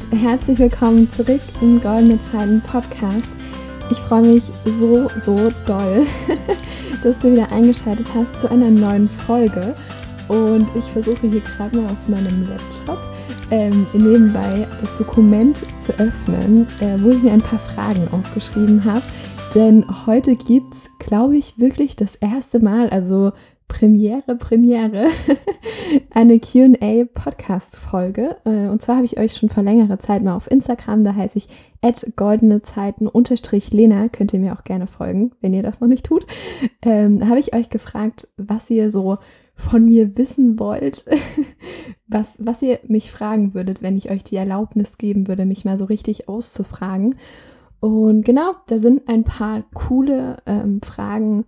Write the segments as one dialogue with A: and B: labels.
A: Und herzlich willkommen zurück im Goldene Zeiten Podcast. Ich freue mich so, so doll, dass du wieder eingeschaltet hast zu einer neuen Folge. Und ich versuche hier gerade mal auf meinem Laptop ähm, nebenbei das Dokument zu öffnen, äh, wo ich mir ein paar Fragen aufgeschrieben habe. Denn heute gibt es, glaube ich, wirklich das erste Mal, also Premiere, Premiere, eine QA-Podcast-Folge. Äh, und zwar habe ich euch schon vor längerer Zeit mal auf Instagram, da heiße ich goldene Zeiten unterstrich Lena, könnt ihr mir auch gerne folgen, wenn ihr das noch nicht tut. Ähm, habe ich euch gefragt, was ihr so von mir wissen wollt, was, was ihr mich fragen würdet, wenn ich euch die Erlaubnis geben würde, mich mal so richtig auszufragen. Und genau, da sind ein paar coole ähm, Fragen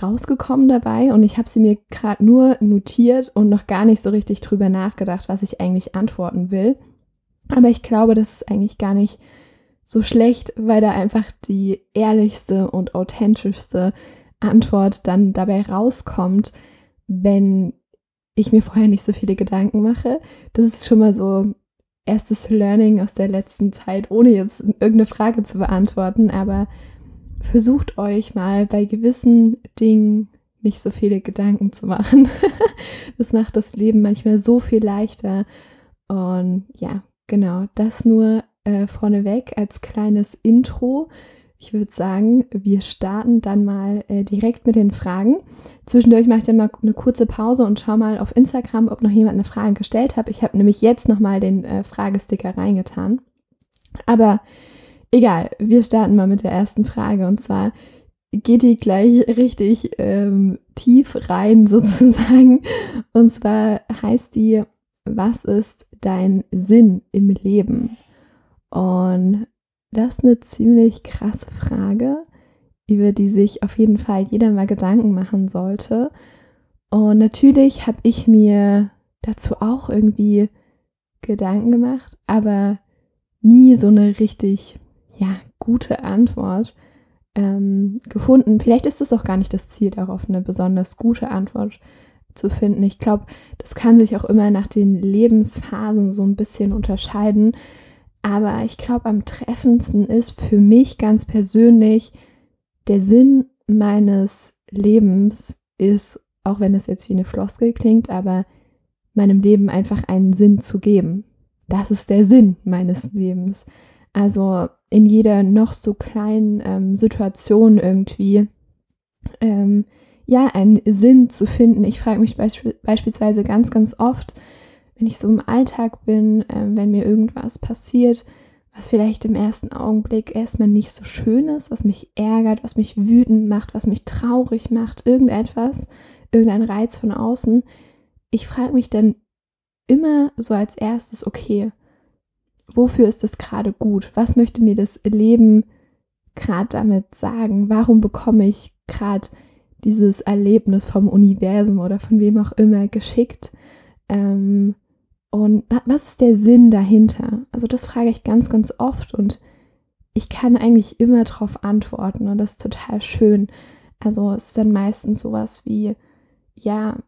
A: rausgekommen dabei und ich habe sie mir gerade nur notiert und noch gar nicht so richtig drüber nachgedacht, was ich eigentlich antworten will. Aber ich glaube, das ist eigentlich gar nicht so schlecht, weil da einfach die ehrlichste und authentischste Antwort dann dabei rauskommt, wenn ich mir vorher nicht so viele Gedanken mache. Das ist schon mal so erstes Learning aus der letzten Zeit, ohne jetzt irgendeine Frage zu beantworten, aber versucht euch mal bei gewissen Dingen nicht so viele Gedanken zu machen. das macht das Leben manchmal so viel leichter. Und ja, genau, das nur äh, vorneweg als kleines Intro. Ich würde sagen, wir starten dann mal äh, direkt mit den Fragen. Zwischendurch mache ich dann mal eine kurze Pause und schaue mal auf Instagram, ob noch jemand eine Frage gestellt hat. Ich habe nämlich jetzt nochmal den äh, Fragesticker reingetan. Aber Egal, wir starten mal mit der ersten Frage und zwar geht die gleich richtig ähm, tief rein sozusagen. Und zwar heißt die, was ist dein Sinn im Leben? Und das ist eine ziemlich krasse Frage, über die sich auf jeden Fall jeder mal Gedanken machen sollte. Und natürlich habe ich mir dazu auch irgendwie Gedanken gemacht, aber nie so eine richtig ja, gute Antwort ähm, gefunden. Vielleicht ist es auch gar nicht das Ziel darauf, eine besonders gute Antwort zu finden. Ich glaube, das kann sich auch immer nach den Lebensphasen so ein bisschen unterscheiden. Aber ich glaube, am treffendsten ist für mich ganz persönlich der Sinn meines Lebens ist, auch wenn es jetzt wie eine Floskel klingt, aber meinem Leben einfach einen Sinn zu geben. Das ist der Sinn meines Lebens. Also in jeder noch so kleinen ähm, Situation irgendwie ähm, ja einen Sinn zu finden. Ich frage mich beisp beispielsweise ganz, ganz oft, wenn ich so im Alltag bin, äh, wenn mir irgendwas passiert, was vielleicht im ersten Augenblick erstmal nicht so schön ist, was mich ärgert, was mich wütend macht, was mich traurig macht, irgendetwas, irgendein Reiz von außen. Ich frage mich dann immer so als erstes, okay, wofür ist es gerade gut? Was möchte mir das Leben gerade damit sagen? Warum bekomme ich gerade dieses Erlebnis vom Universum oder von wem auch immer geschickt? Ähm, und was ist der Sinn dahinter? Also das frage ich ganz, ganz oft und ich kann eigentlich immer darauf antworten und das ist total schön. Also es ist dann meistens sowas wie, ja,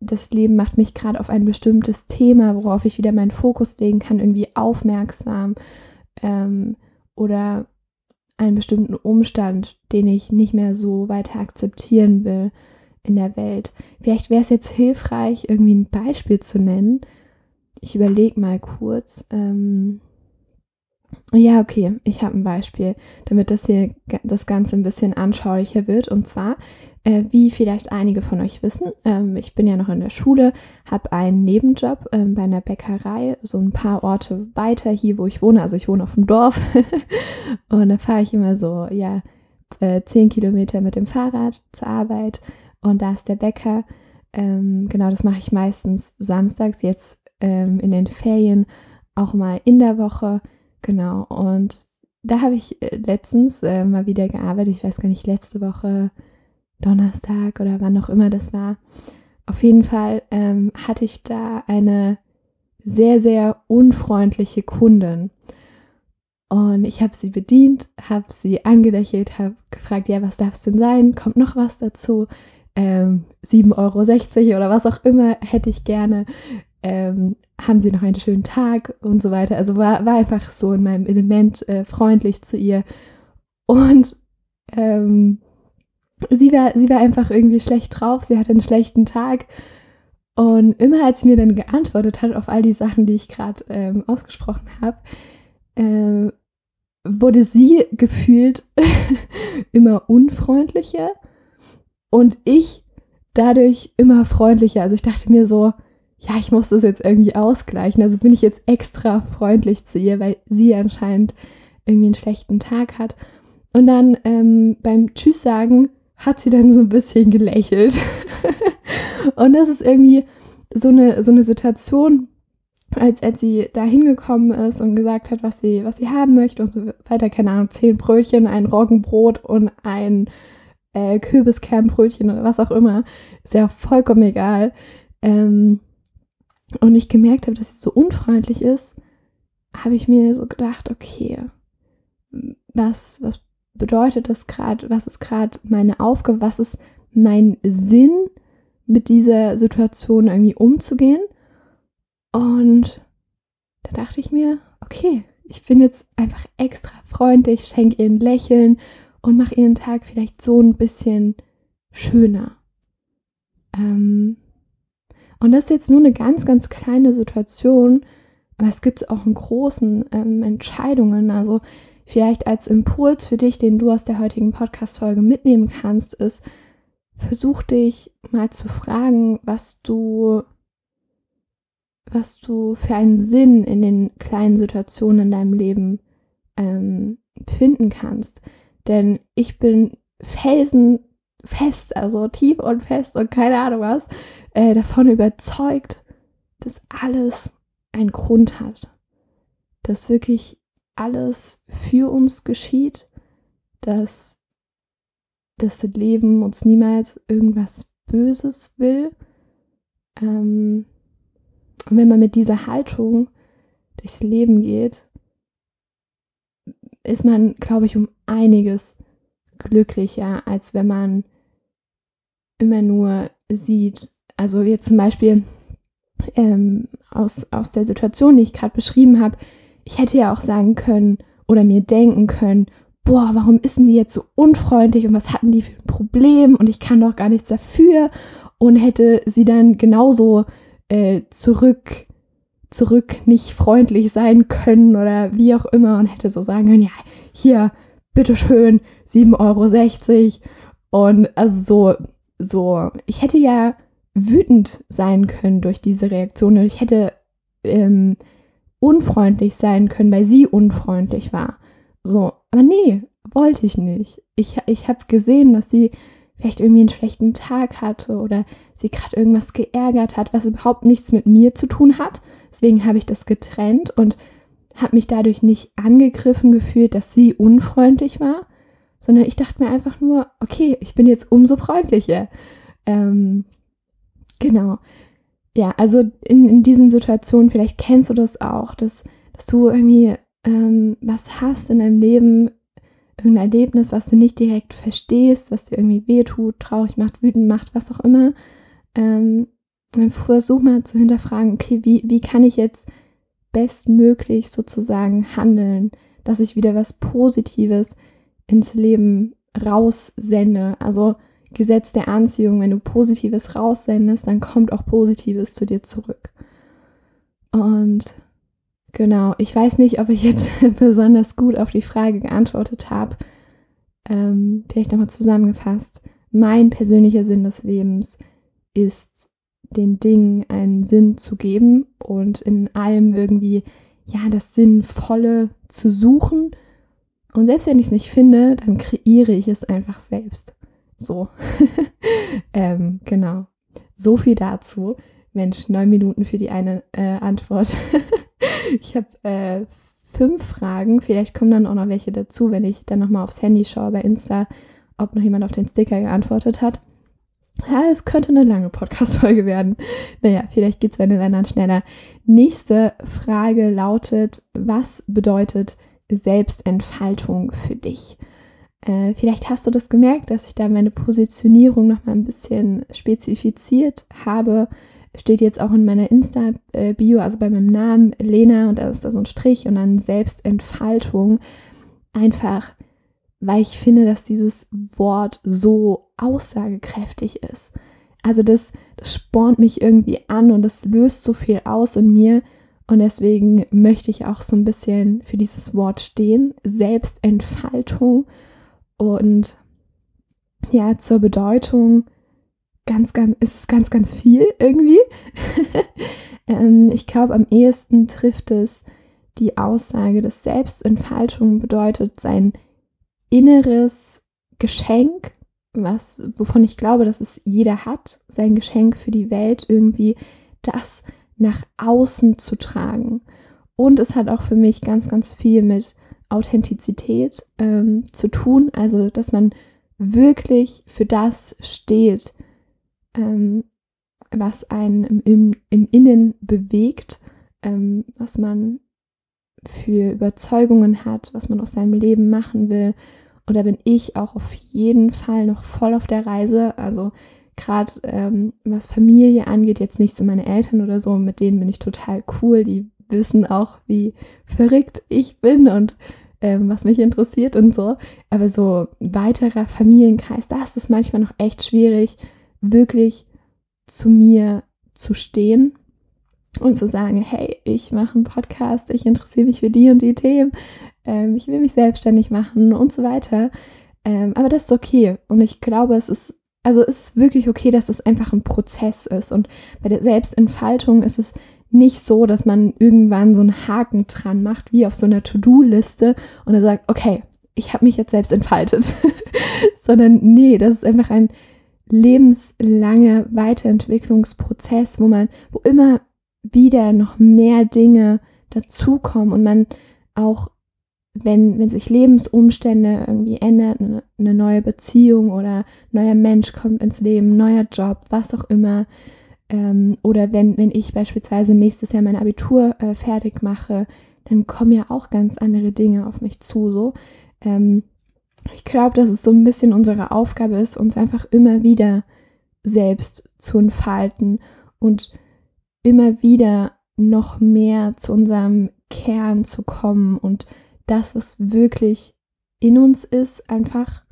A: das Leben macht mich gerade auf ein bestimmtes Thema, worauf ich wieder meinen Fokus legen kann, irgendwie aufmerksam ähm, oder einen bestimmten Umstand, den ich nicht mehr so weiter akzeptieren will in der Welt. Vielleicht wäre es jetzt hilfreich, irgendwie ein Beispiel zu nennen. Ich überlege mal kurz. Ähm, ja, okay, ich habe ein Beispiel, damit das hier das Ganze ein bisschen anschaulicher wird. Und zwar, äh, wie vielleicht einige von euch wissen, ähm, ich bin ja noch in der Schule, habe einen Nebenjob ähm, bei einer Bäckerei, so ein paar Orte weiter hier, wo ich wohne. Also ich wohne auf dem Dorf und da fahre ich immer so, ja, äh, zehn Kilometer mit dem Fahrrad zur Arbeit und da ist der Bäcker. Ähm, genau, das mache ich meistens samstags, jetzt ähm, in den Ferien auch mal in der Woche Genau, und da habe ich äh, letztens äh, mal wieder gearbeitet. Ich weiß gar nicht, letzte Woche Donnerstag oder wann auch immer das war. Auf jeden Fall ähm, hatte ich da eine sehr, sehr unfreundliche Kundin. Und ich habe sie bedient, habe sie angelächelt, habe gefragt, ja, was darf es denn sein? Kommt noch was dazu? Ähm, 7,60 Euro oder was auch immer hätte ich gerne. Ähm, haben Sie noch einen schönen Tag und so weiter. Also war, war einfach so in meinem Element äh, freundlich zu ihr. Und ähm, sie, war, sie war einfach irgendwie schlecht drauf, sie hatte einen schlechten Tag. Und immer als sie mir dann geantwortet hat auf all die Sachen, die ich gerade ähm, ausgesprochen habe, äh, wurde sie gefühlt immer unfreundlicher und ich dadurch immer freundlicher. Also ich dachte mir so, ja, ich muss das jetzt irgendwie ausgleichen. Also bin ich jetzt extra freundlich zu ihr, weil sie anscheinend irgendwie einen schlechten Tag hat. Und dann ähm, beim Tschüss sagen hat sie dann so ein bisschen gelächelt. und das ist irgendwie so eine, so eine Situation, als, als sie da hingekommen ist und gesagt hat, was sie, was sie haben möchte und so weiter, keine Ahnung, zehn Brötchen, ein Roggenbrot und ein äh, Kürbiskernbrötchen oder was auch immer, ist ja vollkommen egal. Ähm, und ich gemerkt habe, dass sie so unfreundlich ist, habe ich mir so gedacht, okay, was, was bedeutet das gerade, was ist gerade meine Aufgabe, was ist mein Sinn, mit dieser Situation irgendwie umzugehen? Und da dachte ich mir, okay, ich bin jetzt einfach extra freundlich, schenke ihr ein Lächeln und mache ihren Tag vielleicht so ein bisschen schöner. Ähm, und das ist jetzt nur eine ganz, ganz kleine Situation, aber es gibt auch in großen ähm, Entscheidungen. Also vielleicht als Impuls für dich, den du aus der heutigen Podcast-Folge mitnehmen kannst, ist, versuch dich mal zu fragen, was du was du für einen Sinn in den kleinen Situationen in deinem Leben ähm, finden kannst. Denn ich bin felsenfest, also tief und fest und keine Ahnung was, äh, davon überzeugt, dass alles einen Grund hat. Dass wirklich alles für uns geschieht, dass das Leben uns niemals irgendwas Böses will. Ähm, und wenn man mit dieser Haltung durchs Leben geht, ist man, glaube ich, um einiges glücklicher, als wenn man immer nur sieht, also jetzt zum Beispiel ähm, aus, aus der Situation, die ich gerade beschrieben habe, ich hätte ja auch sagen können oder mir denken können, boah, warum ist denn die jetzt so unfreundlich und was hatten die für ein Problem und ich kann doch gar nichts dafür und hätte sie dann genauso äh, zurück, zurück nicht freundlich sein können oder wie auch immer und hätte so sagen können, ja, hier, bitteschön, 7,60 Euro. Und also so, so, ich hätte ja wütend sein können durch diese Reaktion und ich hätte ähm, unfreundlich sein können, weil sie unfreundlich war. So, aber nee, wollte ich nicht. Ich, ich habe gesehen, dass sie vielleicht irgendwie einen schlechten Tag hatte oder sie gerade irgendwas geärgert hat, was überhaupt nichts mit mir zu tun hat. Deswegen habe ich das getrennt und habe mich dadurch nicht angegriffen gefühlt, dass sie unfreundlich war, sondern ich dachte mir einfach nur, okay, ich bin jetzt umso freundlicher. Ähm, genau. Ja, also in, in diesen Situationen, vielleicht kennst du das auch, dass, dass du irgendwie ähm, was hast in deinem Leben, irgendein Erlebnis, was du nicht direkt verstehst, was dir irgendwie wehtut, traurig macht, wütend macht, was auch immer, ähm, dann versuch mal zu hinterfragen, okay, wie, wie kann ich jetzt bestmöglich sozusagen handeln, dass ich wieder was Positives ins Leben raussende. Also Gesetz der Anziehung, wenn du Positives raussendest, dann kommt auch Positives zu dir zurück. Und Genau, ich weiß nicht, ob ich jetzt besonders gut auf die Frage geantwortet habe. Ähm, vielleicht nochmal zusammengefasst. Mein persönlicher Sinn des Lebens ist, den Dingen einen Sinn zu geben und in allem irgendwie, ja, das Sinnvolle zu suchen. Und selbst wenn ich es nicht finde, dann kreiere ich es einfach selbst. So. ähm, genau. So viel dazu. Mensch, neun Minuten für die eine äh, Antwort. ich habe äh, fünf Fragen. Vielleicht kommen dann auch noch welche dazu, wenn ich dann nochmal aufs Handy schaue bei Insta, ob noch jemand auf den Sticker geantwortet hat. Ja, es könnte eine lange Podcast-Folge werden. Naja, vielleicht geht es bei den anderen schneller. Nächste Frage lautet: Was bedeutet Selbstentfaltung für dich? Äh, vielleicht hast du das gemerkt, dass ich da meine Positionierung nochmal ein bisschen spezifiziert habe steht jetzt auch in meiner Insta-Bio, also bei meinem Namen Lena und da ist da so ein Strich und dann Selbstentfaltung. Einfach, weil ich finde, dass dieses Wort so aussagekräftig ist. Also das, das spornt mich irgendwie an und das löst so viel aus in mir. Und deswegen möchte ich auch so ein bisschen für dieses Wort stehen. Selbstentfaltung. Und ja, zur Bedeutung ganz, ganz, ist es ganz, ganz viel irgendwie. ähm, ich glaube, am ehesten trifft es die Aussage, dass Selbstentfaltung bedeutet, sein inneres Geschenk, was, wovon ich glaube, dass es jeder hat, sein Geschenk für die Welt, irgendwie das nach außen zu tragen. Und es hat auch für mich ganz, ganz viel mit Authentizität ähm, zu tun. Also, dass man wirklich für das steht, ähm, was einen im, im, im Innen bewegt, ähm, was man für Überzeugungen hat, was man aus seinem Leben machen will. Und da bin ich auch auf jeden Fall noch voll auf der Reise. Also gerade ähm, was Familie angeht, jetzt nicht so meine Eltern oder so, mit denen bin ich total cool. Die wissen auch, wie verrückt ich bin und ähm, was mich interessiert und so. Aber so weiterer Familienkreis, da ist es manchmal noch echt schwierig, wirklich zu mir zu stehen und zu sagen, hey, ich mache einen Podcast, ich interessiere mich für die und die Themen, ähm, ich will mich selbstständig machen und so weiter. Ähm, aber das ist okay. Und ich glaube, es ist, also es ist wirklich okay, dass es einfach ein Prozess ist. Und bei der Selbstentfaltung ist es nicht so, dass man irgendwann so einen Haken dran macht, wie auf so einer To-Do-Liste und er sagt, okay, ich habe mich jetzt selbst entfaltet. Sondern nee, das ist einfach ein lebenslanger Weiterentwicklungsprozess, wo man, wo immer wieder noch mehr Dinge dazukommen und man auch, wenn, wenn sich Lebensumstände irgendwie ändern, eine, eine neue Beziehung oder neuer Mensch kommt ins Leben, neuer Job, was auch immer, ähm, oder wenn, wenn ich beispielsweise nächstes Jahr mein Abitur äh, fertig mache, dann kommen ja auch ganz andere Dinge auf mich zu. So. Ähm, ich glaube, dass es so ein bisschen unsere Aufgabe ist, uns einfach immer wieder selbst zu entfalten und immer wieder noch mehr zu unserem Kern zu kommen und das, was wirklich in uns ist, einfach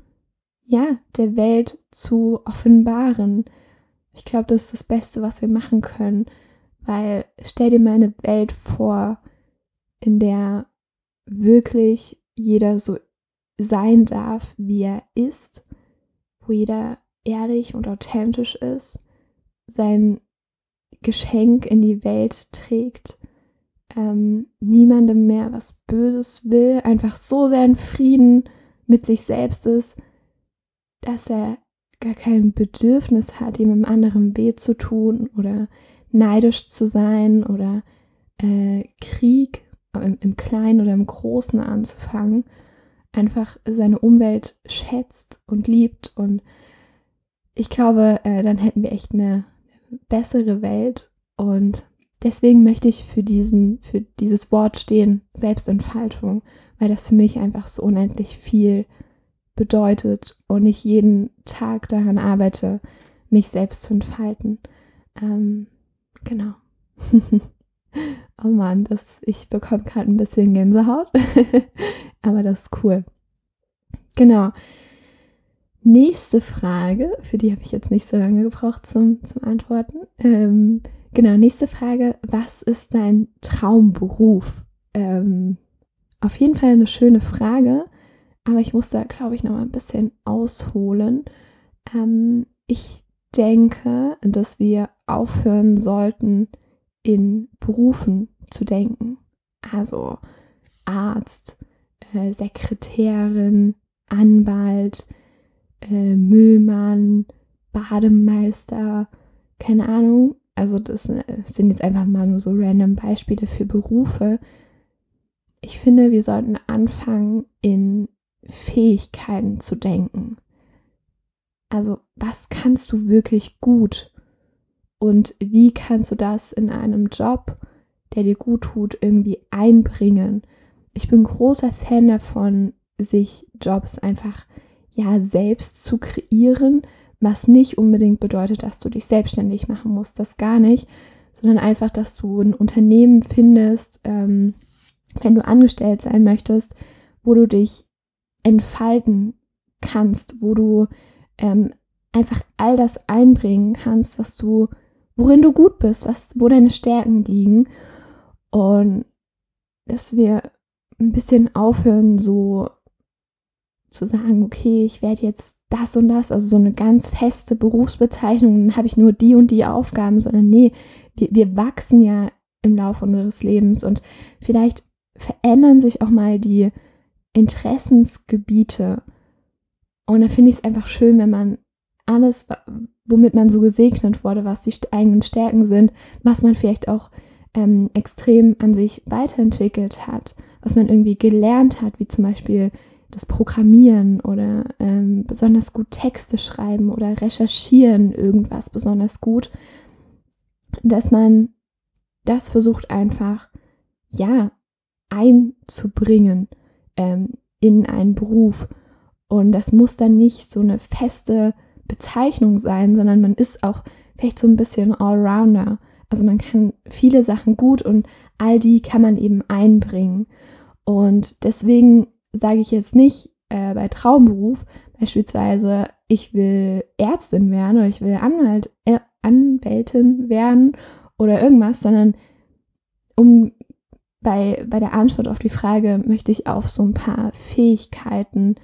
A: ja, der Welt zu offenbaren. Ich glaube, das ist das Beste, was wir machen können, weil stell dir mal eine Welt vor, in der wirklich jeder so sein darf, wie er ist, wo jeder ehrlich und authentisch ist, sein Geschenk in die Welt trägt, ähm, niemandem mehr was Böses will, einfach so sehr in Frieden mit sich selbst ist, dass er gar kein Bedürfnis hat, jemandem anderen weh zu tun oder neidisch zu sein oder äh, Krieg im, im Kleinen oder im Großen anzufangen, einfach seine Umwelt schätzt und liebt. Und ich glaube, äh, dann hätten wir echt eine bessere Welt. Und deswegen möchte ich für, diesen, für dieses Wort stehen, Selbstentfaltung, weil das für mich einfach so unendlich viel bedeutet und ich jeden Tag daran arbeite, mich selbst zu entfalten. Ähm, genau. oh Mann, das, ich bekomme gerade ein bisschen Gänsehaut. Aber das ist cool. Genau. Nächste Frage, für die habe ich jetzt nicht so lange gebraucht zum, zum Antworten. Ähm, genau, nächste Frage. Was ist dein Traumberuf? Ähm, auf jeden Fall eine schöne Frage, aber ich muss da, glaube ich, noch mal ein bisschen ausholen. Ähm, ich denke, dass wir aufhören sollten, in Berufen zu denken. Also Arzt, äh, Sekretärin, Anwalt, äh, Müllmann, Bademeister, keine Ahnung. Also das äh, sind jetzt einfach mal nur so random Beispiele für Berufe. Ich finde, wir sollten anfangen, in Fähigkeiten zu denken. Also was kannst du wirklich gut? Und wie kannst du das in einem Job, der dir gut tut, irgendwie einbringen? ich bin großer Fan davon, sich Jobs einfach ja selbst zu kreieren was nicht unbedingt bedeutet, dass du dich selbstständig machen musst, das gar nicht, sondern einfach, dass du ein Unternehmen findest, ähm, wenn du angestellt sein möchtest, wo du dich entfalten kannst, wo du ähm, einfach all das einbringen kannst, was du, worin du gut bist, was, wo deine Stärken liegen. Und dass wir ein bisschen aufhören, so zu sagen, okay, ich werde jetzt das und das, also so eine ganz feste Berufsbezeichnung, dann habe ich nur die und die Aufgaben, sondern nee, wir, wir wachsen ja im Laufe unseres Lebens und vielleicht verändern sich auch mal die Interessensgebiete. Und da finde ich es einfach schön, wenn man alles, womit man so gesegnet wurde, was die eigenen Stärken sind, was man vielleicht auch ähm, extrem an sich weiterentwickelt hat, was man irgendwie gelernt hat, wie zum Beispiel das Programmieren oder ähm, besonders gut Texte schreiben oder recherchieren irgendwas besonders gut, dass man das versucht einfach, ja, einzubringen ähm, in einen Beruf. Und das muss dann nicht so eine feste Bezeichnung sein, sondern man ist auch vielleicht so ein bisschen Allrounder. Also man kann viele Sachen gut und all die kann man eben einbringen. Und deswegen sage ich jetzt nicht äh, bei Traumberuf beispielsweise, ich will Ärztin werden oder ich will Anwalt, äh, Anwältin werden oder irgendwas, sondern um bei, bei der Antwort auf die Frage möchte ich auf so ein paar Fähigkeiten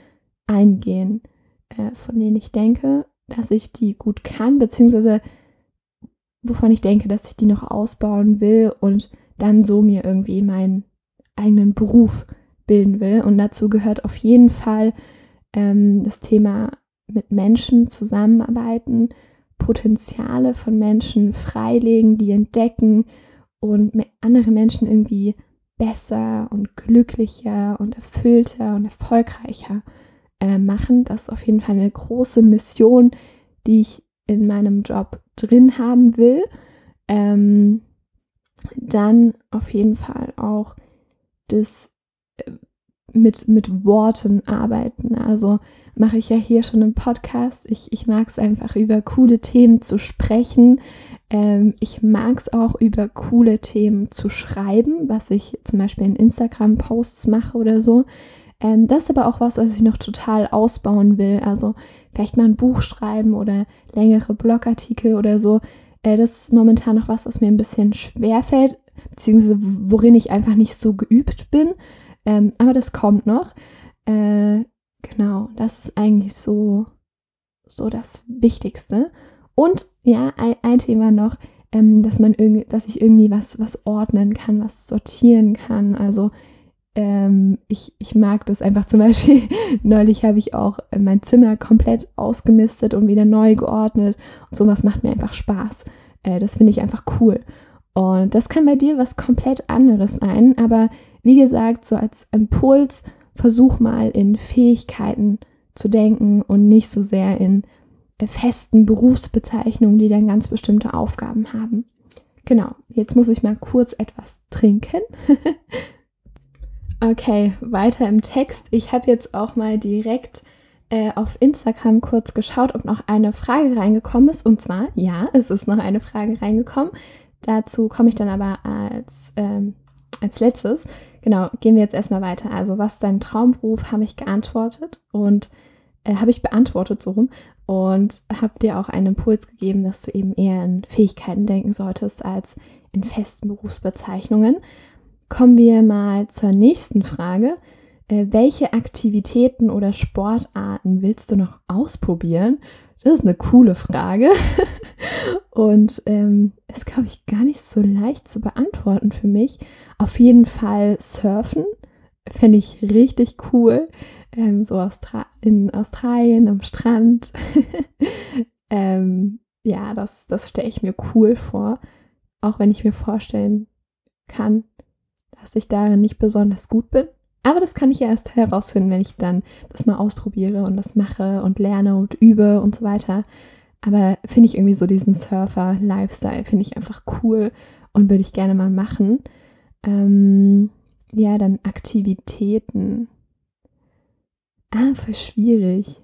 A: eingehen, äh, von denen ich denke, dass ich die gut kann, beziehungsweise wovon ich denke, dass ich die noch ausbauen will und dann so mir irgendwie meinen eigenen Beruf bilden will. Und dazu gehört auf jeden Fall ähm, das Thema mit Menschen zusammenarbeiten, Potenziale von Menschen freilegen, die entdecken und andere Menschen irgendwie besser und glücklicher und erfüllter und erfolgreicher äh, machen. Das ist auf jeden Fall eine große Mission, die ich in meinem Job drin haben will. Ähm, dann auf jeden Fall auch das äh, mit, mit Worten arbeiten. Also mache ich ja hier schon im Podcast. Ich, ich mag es einfach über coole Themen zu sprechen. Ähm, ich mag es auch über coole Themen zu schreiben, was ich zum Beispiel in Instagram-Posts mache oder so. Ähm, das ist aber auch was, was ich noch total ausbauen will. Also vielleicht mal ein Buch schreiben oder längere Blogartikel oder so. Äh, das ist momentan noch was, was mir ein bisschen schwer fällt, beziehungsweise worin ich einfach nicht so geübt bin. Ähm, aber das kommt noch. Äh, genau, das ist eigentlich so, so das Wichtigste. Und ja, ein, ein Thema noch, ähm, dass man irgendwie, dass ich irgendwie was, was ordnen kann, was sortieren kann. Also ähm, ich, ich mag das einfach zum Beispiel. Neulich habe ich auch mein Zimmer komplett ausgemistet und wieder neu geordnet. Und sowas macht mir einfach Spaß. Äh, das finde ich einfach cool. Und das kann bei dir was komplett anderes sein. Aber wie gesagt, so als Impuls, versuch mal in Fähigkeiten zu denken und nicht so sehr in festen Berufsbezeichnungen, die dann ganz bestimmte Aufgaben haben. Genau, jetzt muss ich mal kurz etwas trinken. Okay, weiter im Text. Ich habe jetzt auch mal direkt äh, auf Instagram kurz geschaut, ob noch eine Frage reingekommen ist. Und zwar, ja, es ist noch eine Frage reingekommen. Dazu komme ich dann aber als, ähm, als letztes. Genau, gehen wir jetzt erstmal weiter. Also, was ist dein Traumberuf, habe ich geantwortet und äh, habe ich beantwortet so rum und habe dir auch einen Impuls gegeben, dass du eben eher in Fähigkeiten denken solltest als in festen Berufsbezeichnungen. Kommen wir mal zur nächsten Frage. Äh, welche Aktivitäten oder Sportarten willst du noch ausprobieren? Das ist eine coole Frage und ähm, ist, glaube ich, gar nicht so leicht zu beantworten für mich. Auf jeden Fall Surfen fände ich richtig cool. Ähm, so Austra in Australien am Strand. ähm, ja, das, das stelle ich mir cool vor. Auch wenn ich mir vorstellen kann, dass ich darin nicht besonders gut bin. Aber das kann ich ja erst herausfinden, wenn ich dann das mal ausprobiere und das mache und lerne und übe und so weiter. Aber finde ich irgendwie so diesen Surfer-Lifestyle, finde ich einfach cool und würde ich gerne mal machen. Ähm, ja, dann Aktivitäten. Ah, voll schwierig.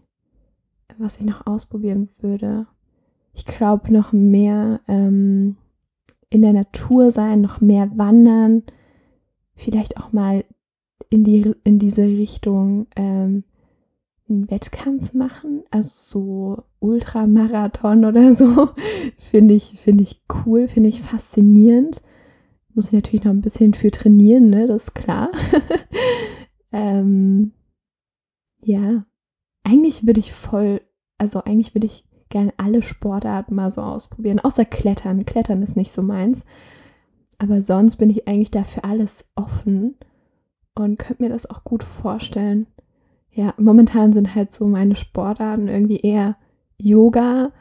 A: was ich noch ausprobieren würde. Ich glaube, noch mehr ähm, in der Natur sein, noch mehr wandern, vielleicht auch mal in, die, in diese Richtung ähm, einen Wettkampf machen, also so Ultramarathon oder so, finde ich, finde ich cool, finde ich faszinierend. Muss ich natürlich noch ein bisschen für trainieren, ne, das ist klar. ähm, ja, eigentlich würde ich voll, also eigentlich würde ich gerne alle Sportarten mal so ausprobieren, außer Klettern. Klettern ist nicht so meins. Aber sonst bin ich eigentlich dafür alles offen und könnte mir das auch gut vorstellen. Ja, momentan sind halt so meine Sportarten irgendwie eher Yoga,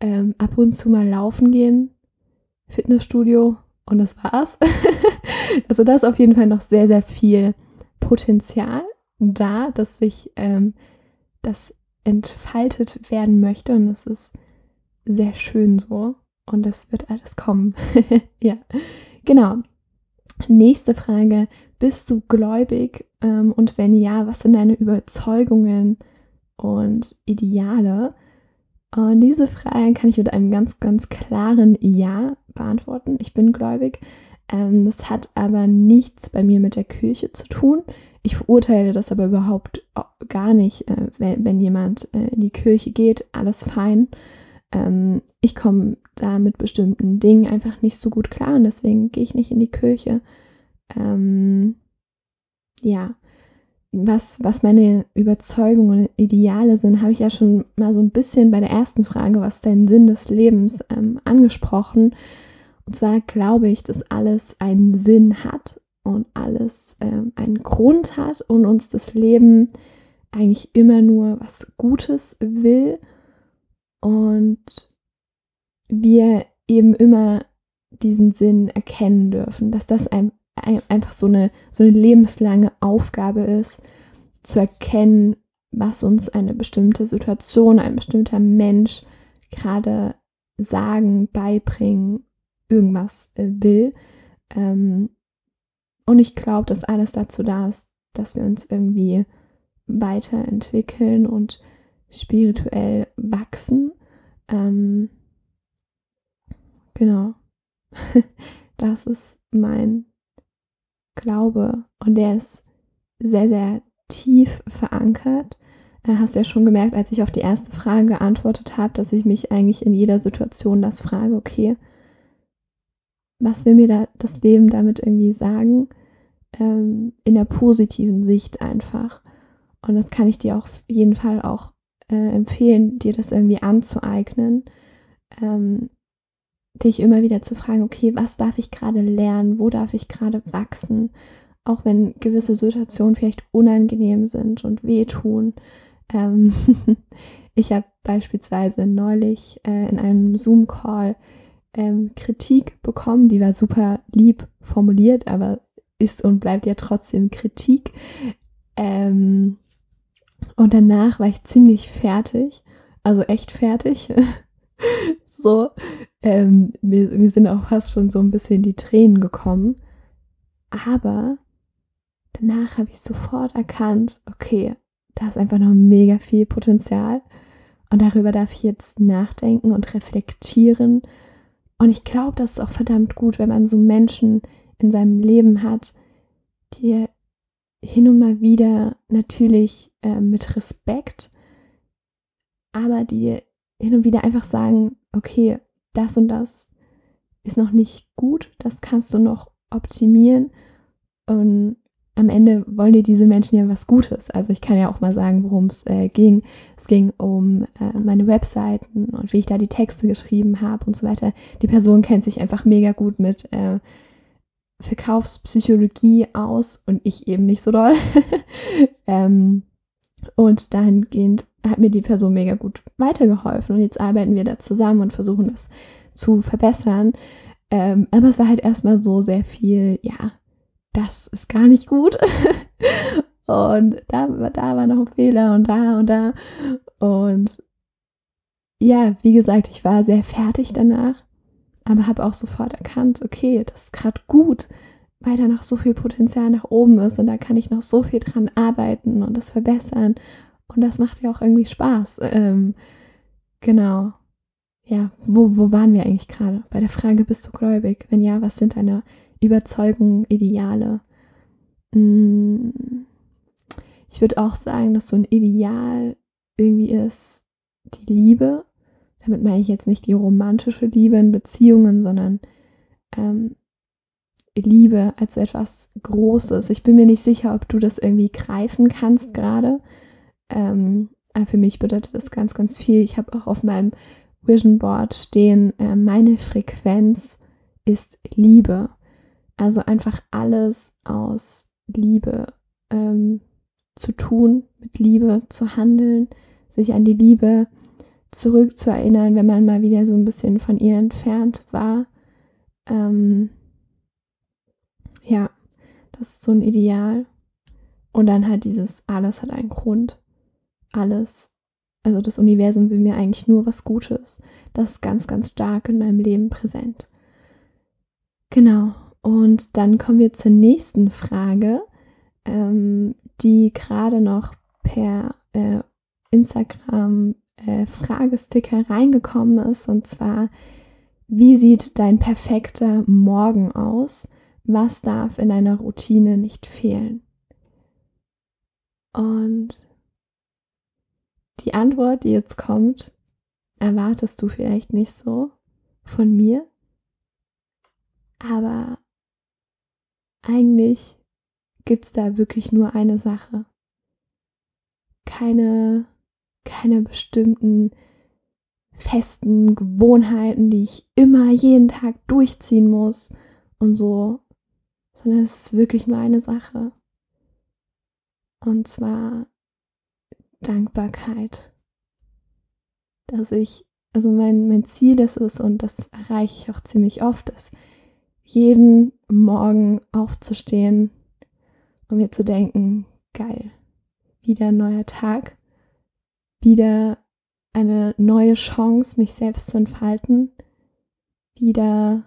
A: ähm, ab und zu mal laufen gehen, Fitnessstudio und das war's. also da ist auf jeden Fall noch sehr, sehr viel Potenzial da, dass sich ähm, das entfaltet werden möchte und es ist sehr schön so und es wird alles kommen. ja, genau. Nächste Frage. Bist du gläubig? Ähm, und wenn ja, was sind deine Überzeugungen und Ideale? Und diese Frage kann ich mit einem ganz, ganz klaren Ja beantworten. Ich bin gläubig. Ähm, das hat aber nichts bei mir mit der Kirche zu tun. Ich verurteile das aber überhaupt gar nicht, äh, wenn, wenn, jemand äh, in die Kirche geht, alles fein. Ähm, ich komme da mit bestimmten Dingen einfach nicht so gut klar und deswegen gehe ich nicht in die Kirche. Ähm, ja, was, was meine Überzeugungen und Ideale sind, habe ich ja schon mal so ein bisschen bei der ersten Frage, was dein Sinn des Lebens, ähm, angesprochen. Und zwar glaube ich, dass alles einen Sinn hat und alles ähm, einen Grund hat und uns das Leben eigentlich immer nur was Gutes will und wir eben immer diesen Sinn erkennen dürfen, dass das ein, einfach so eine, so eine lebenslange Aufgabe ist, zu erkennen, was uns eine bestimmte Situation, ein bestimmter Mensch gerade sagen, beibringen irgendwas äh, will. Ähm, und ich glaube, dass alles dazu da ist, dass wir uns irgendwie weiterentwickeln und spirituell wachsen. Ähm, genau. das ist mein Glaube und der ist sehr, sehr tief verankert. Äh, hast du ja schon gemerkt, als ich auf die erste Frage geantwortet habe, dass ich mich eigentlich in jeder Situation das frage, okay, was will mir da das Leben damit irgendwie sagen? Ähm, in der positiven Sicht einfach. Und das kann ich dir auf jeden Fall auch äh, empfehlen, dir das irgendwie anzueignen. Ähm, dich immer wieder zu fragen, okay, was darf ich gerade lernen? Wo darf ich gerade wachsen? Auch wenn gewisse Situationen vielleicht unangenehm sind und wehtun. Ähm ich habe beispielsweise neulich äh, in einem Zoom-Call ähm, Kritik bekommen, die war super lieb formuliert, aber ist und bleibt ja trotzdem Kritik. Ähm, und danach war ich ziemlich fertig, also echt fertig. so, ähm, mir, mir sind auch fast schon so ein bisschen die Tränen gekommen. Aber danach habe ich sofort erkannt, okay, da ist einfach noch mega viel Potenzial. Und darüber darf ich jetzt nachdenken und reflektieren und ich glaube, das ist auch verdammt gut, wenn man so Menschen in seinem Leben hat, die hin und mal wieder natürlich äh, mit Respekt, aber die hin und wieder einfach sagen, okay, das und das ist noch nicht gut, das kannst du noch optimieren. Und am Ende wollen dir diese Menschen ja was Gutes. Also ich kann ja auch mal sagen, worum es äh, ging. Es ging um äh, meine Webseiten und wie ich da die Texte geschrieben habe und so weiter. Die Person kennt sich einfach mega gut mit äh, Verkaufspsychologie aus und ich eben nicht so doll. ähm, und dahingehend hat mir die Person mega gut weitergeholfen und jetzt arbeiten wir da zusammen und versuchen das zu verbessern. Ähm, aber es war halt erstmal so sehr viel, ja, das ist gar nicht gut. und da, da war noch ein Fehler und da und da. Und ja, wie gesagt, ich war sehr fertig danach, aber habe auch sofort erkannt, okay, das ist gerade gut, weil da noch so viel Potenzial nach oben ist und da kann ich noch so viel dran arbeiten und das verbessern. Und das macht ja auch irgendwie Spaß. Ähm, genau. Ja, wo, wo waren wir eigentlich gerade? Bei der Frage, bist du gläubig? Wenn ja, was sind deine Überzeugungen, Ideale? Hm, ich würde auch sagen, dass so ein Ideal irgendwie ist die Liebe. Damit meine ich jetzt nicht die romantische Liebe in Beziehungen, sondern ähm, Liebe als so etwas Großes. Ich bin mir nicht sicher, ob du das irgendwie greifen kannst gerade. Ähm, für mich bedeutet das ganz, ganz viel. Ich habe auch auf meinem Vision Board stehen, äh, meine Frequenz ist Liebe. Also einfach alles aus Liebe ähm, zu tun, mit Liebe zu handeln, sich an die Liebe zurückzuerinnern, wenn man mal wieder so ein bisschen von ihr entfernt war. Ähm, ja, das ist so ein Ideal. Und dann halt dieses, alles hat einen Grund. Alles, also das Universum will mir eigentlich nur was Gutes. Das ist ganz, ganz stark in meinem Leben präsent. Genau. Und dann kommen wir zur nächsten Frage, ähm, die gerade noch per äh, Instagram äh, Fragesticker reingekommen ist. Und zwar, wie sieht dein perfekter Morgen aus? Was darf in deiner Routine nicht fehlen? Und die Antwort, die jetzt kommt, erwartest du vielleicht nicht so von mir. Aber eigentlich gibt es da wirklich nur eine Sache. Keine, keine bestimmten festen Gewohnheiten, die ich immer jeden Tag durchziehen muss und so, sondern es ist wirklich nur eine Sache. Und zwar Dankbarkeit. Dass ich, also mein, mein Ziel ist es, und das erreiche ich auch ziemlich oft, ist, jeden Morgen aufzustehen und mir zu denken, geil, wieder ein neuer Tag, wieder eine neue Chance, mich selbst zu entfalten, wieder,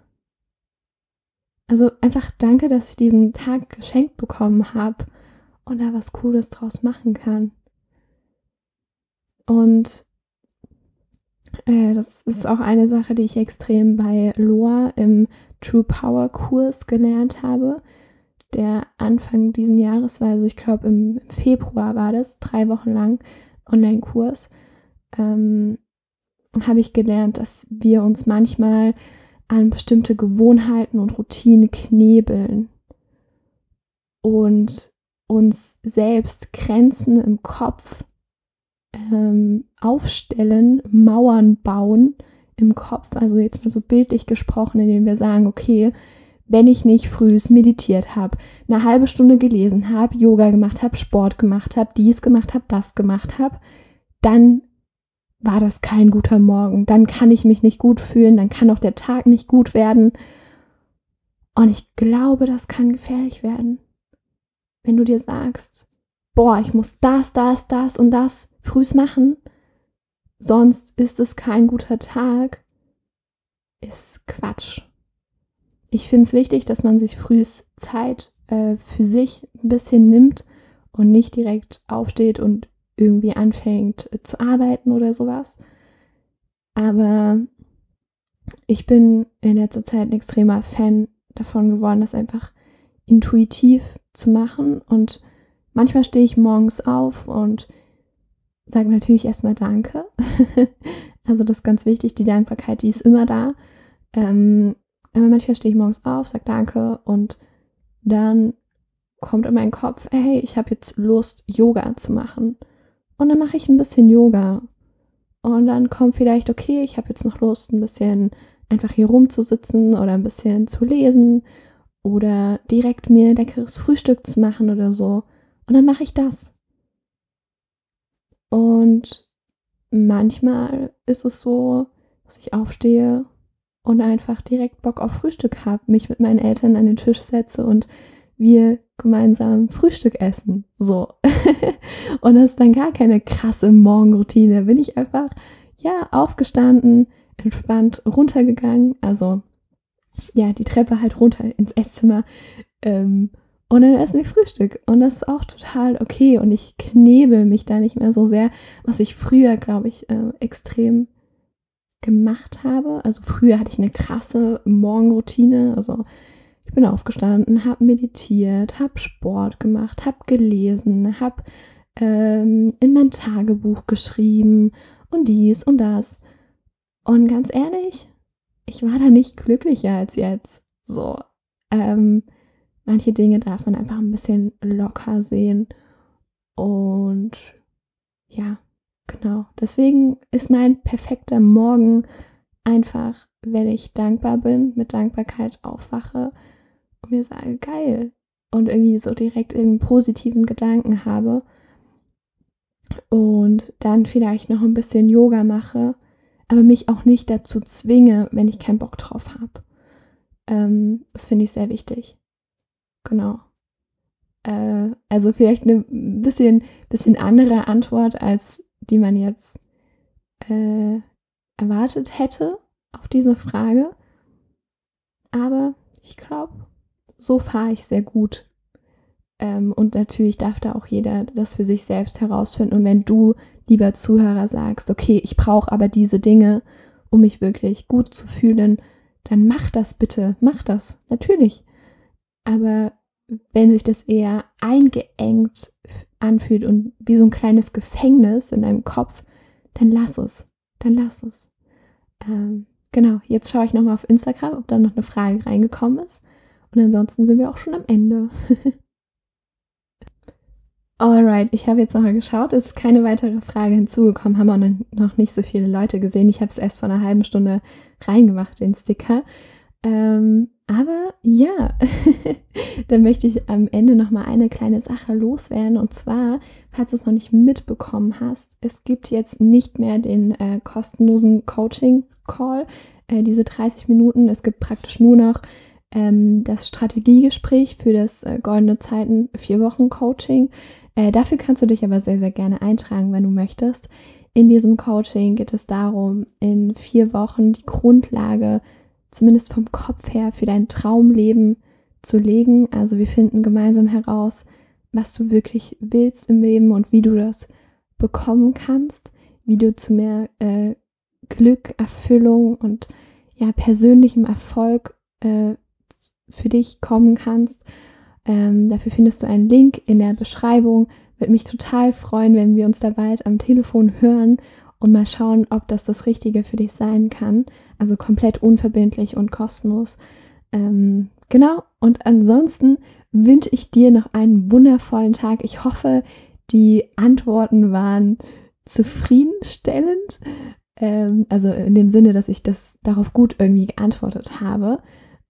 A: also einfach danke, dass ich diesen Tag geschenkt bekommen habe und da was Cooles draus machen kann. Und äh, das ist auch eine Sache, die ich extrem bei Loa im True Power Kurs gelernt habe, der Anfang diesen Jahres war. Also ich glaube im, Februar war das, drei Wochen lang Online-Kurs. Ähm, habe ich gelernt, dass wir uns manchmal an bestimmte Gewohnheiten und Routinen knebeln und uns selbst Grenzen im Kopf ähm, aufstellen, Mauern bauen im Kopf, also jetzt mal so bildlich gesprochen, indem wir sagen, okay, wenn ich nicht frühs meditiert habe, eine halbe Stunde gelesen habe, Yoga gemacht habe, Sport gemacht habe, dies gemacht habe, das gemacht habe, dann war das kein guter Morgen. Dann kann ich mich nicht gut fühlen, dann kann auch der Tag nicht gut werden. Und ich glaube, das kann gefährlich werden. Wenn du dir sagst, boah, ich muss das, das, das und das frühs machen, sonst ist es kein guter Tag, ist Quatsch. Ich finde es wichtig, dass man sich frühs Zeit äh, für sich ein bisschen nimmt und nicht direkt aufsteht und irgendwie anfängt äh, zu arbeiten oder sowas. Aber ich bin in letzter Zeit ein extremer Fan davon geworden, das einfach intuitiv zu machen. Und manchmal stehe ich morgens auf und sage natürlich erstmal Danke. also das ist ganz wichtig, die Dankbarkeit, die ist immer da. Ähm, aber manchmal stehe ich morgens auf, sage Danke und dann kommt in meinen Kopf, hey, ich habe jetzt Lust, Yoga zu machen. Und dann mache ich ein bisschen Yoga. Und dann kommt vielleicht, okay, ich habe jetzt noch Lust, ein bisschen einfach hier rumzusitzen oder ein bisschen zu lesen oder direkt mir ein leckeres Frühstück zu machen oder so. Und dann mache ich das. Und manchmal ist es so, dass ich aufstehe und einfach direkt Bock auf Frühstück habe, mich mit meinen Eltern an den Tisch setze und wir gemeinsam Frühstück essen. So. und das ist dann gar keine krasse Morgenroutine. Bin ich einfach, ja, aufgestanden, entspannt runtergegangen. Also, ja, die Treppe halt runter ins Esszimmer. Ähm, Und dann essen wir Frühstück. Und das ist auch total okay. Und ich knebel mich da nicht mehr so sehr, was ich früher, glaube ich, äh, extrem gemacht habe. Also früher hatte ich eine krasse Morgenroutine. Also ich bin aufgestanden, habe meditiert, habe Sport gemacht, habe gelesen, habe ähm, in mein Tagebuch geschrieben und dies und das. Und ganz ehrlich, ich war da nicht glücklicher als jetzt. So, ähm, manche Dinge darf man einfach ein bisschen locker sehen. Und ja, genau. Deswegen ist mein perfekter Morgen einfach, wenn ich dankbar bin, mit Dankbarkeit aufwache und mir sage, geil. Und irgendwie so direkt irgendeinen positiven Gedanken habe. Und dann vielleicht noch ein bisschen Yoga mache aber mich auch nicht dazu zwinge, wenn ich keinen Bock drauf habe. Ähm, das finde ich sehr wichtig. Genau. Äh, also vielleicht eine bisschen, bisschen andere Antwort, als die man jetzt äh, erwartet hätte auf diese Frage. Aber ich glaube, so fahre ich sehr gut ähm, und natürlich darf da auch jeder das für sich selbst herausfinden. Und wenn du, lieber Zuhörer, sagst, okay, ich brauche aber diese Dinge, um mich wirklich gut zu fühlen, dann mach das bitte, mach das, natürlich. Aber wenn sich das eher eingeengt anfühlt und wie so ein kleines Gefängnis in deinem Kopf, dann lass es, dann lass es. Ähm, genau, jetzt schaue ich nochmal auf Instagram, ob da noch eine Frage reingekommen ist. Und ansonsten sind wir auch schon am Ende. Alright, ich habe jetzt nochmal geschaut. Es ist keine weitere Frage hinzugekommen. Haben auch noch nicht so viele Leute gesehen. Ich habe es erst vor einer halben Stunde reingemacht, den Sticker. Ähm, aber ja, dann möchte ich am Ende nochmal eine kleine Sache loswerden. Und zwar, falls du es noch nicht mitbekommen hast, es gibt jetzt nicht mehr den äh, kostenlosen Coaching-Call, äh, diese 30 Minuten. Es gibt praktisch nur noch ähm, das Strategiegespräch für das äh, Goldene Zeiten vier Wochen Coaching. Äh, dafür kannst du dich aber sehr, sehr gerne eintragen, wenn du möchtest. In diesem Coaching geht es darum, in vier Wochen die Grundlage, zumindest vom Kopf her, für dein Traumleben zu legen. Also wir finden gemeinsam heraus, was du wirklich willst im Leben und wie du das bekommen kannst, wie du zu mehr äh, Glück, Erfüllung und ja persönlichem Erfolg äh, für dich kommen kannst. Ähm, dafür findest du einen Link in der Beschreibung. Würde mich total freuen, wenn wir uns da bald am Telefon hören und mal schauen, ob das das Richtige für dich sein kann. Also komplett unverbindlich und kostenlos. Ähm, genau. Und ansonsten wünsche ich dir noch einen wundervollen Tag. Ich hoffe, die Antworten waren zufriedenstellend. Ähm, also in dem Sinne, dass ich das darauf gut irgendwie geantwortet habe.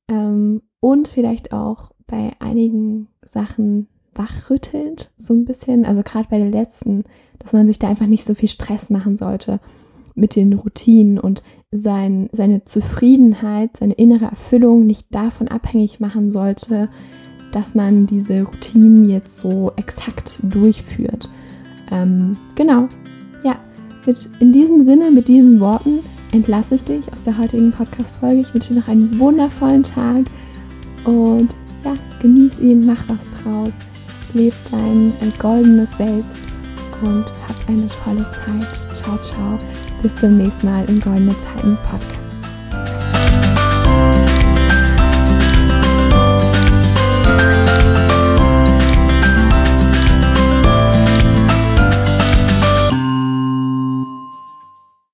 A: Ähm, und vielleicht auch bei einigen Sachen wachrüttelt, so ein bisschen. Also gerade bei der letzten, dass man sich da einfach nicht so viel Stress machen sollte mit den Routinen und sein, seine Zufriedenheit, seine innere Erfüllung nicht davon abhängig machen sollte, dass man diese Routinen jetzt so exakt durchführt. Ähm, genau, ja, mit, in diesem Sinne, mit diesen Worten entlasse ich dich aus der heutigen Podcast-Folge. Ich wünsche dir noch einen wundervollen Tag und ja, genieß ihn, mach was draus, leb dein goldenes Selbst und hab eine tolle Zeit. Ciao, ciao. Bis zum nächsten Mal im Goldene Zeiten Podcast.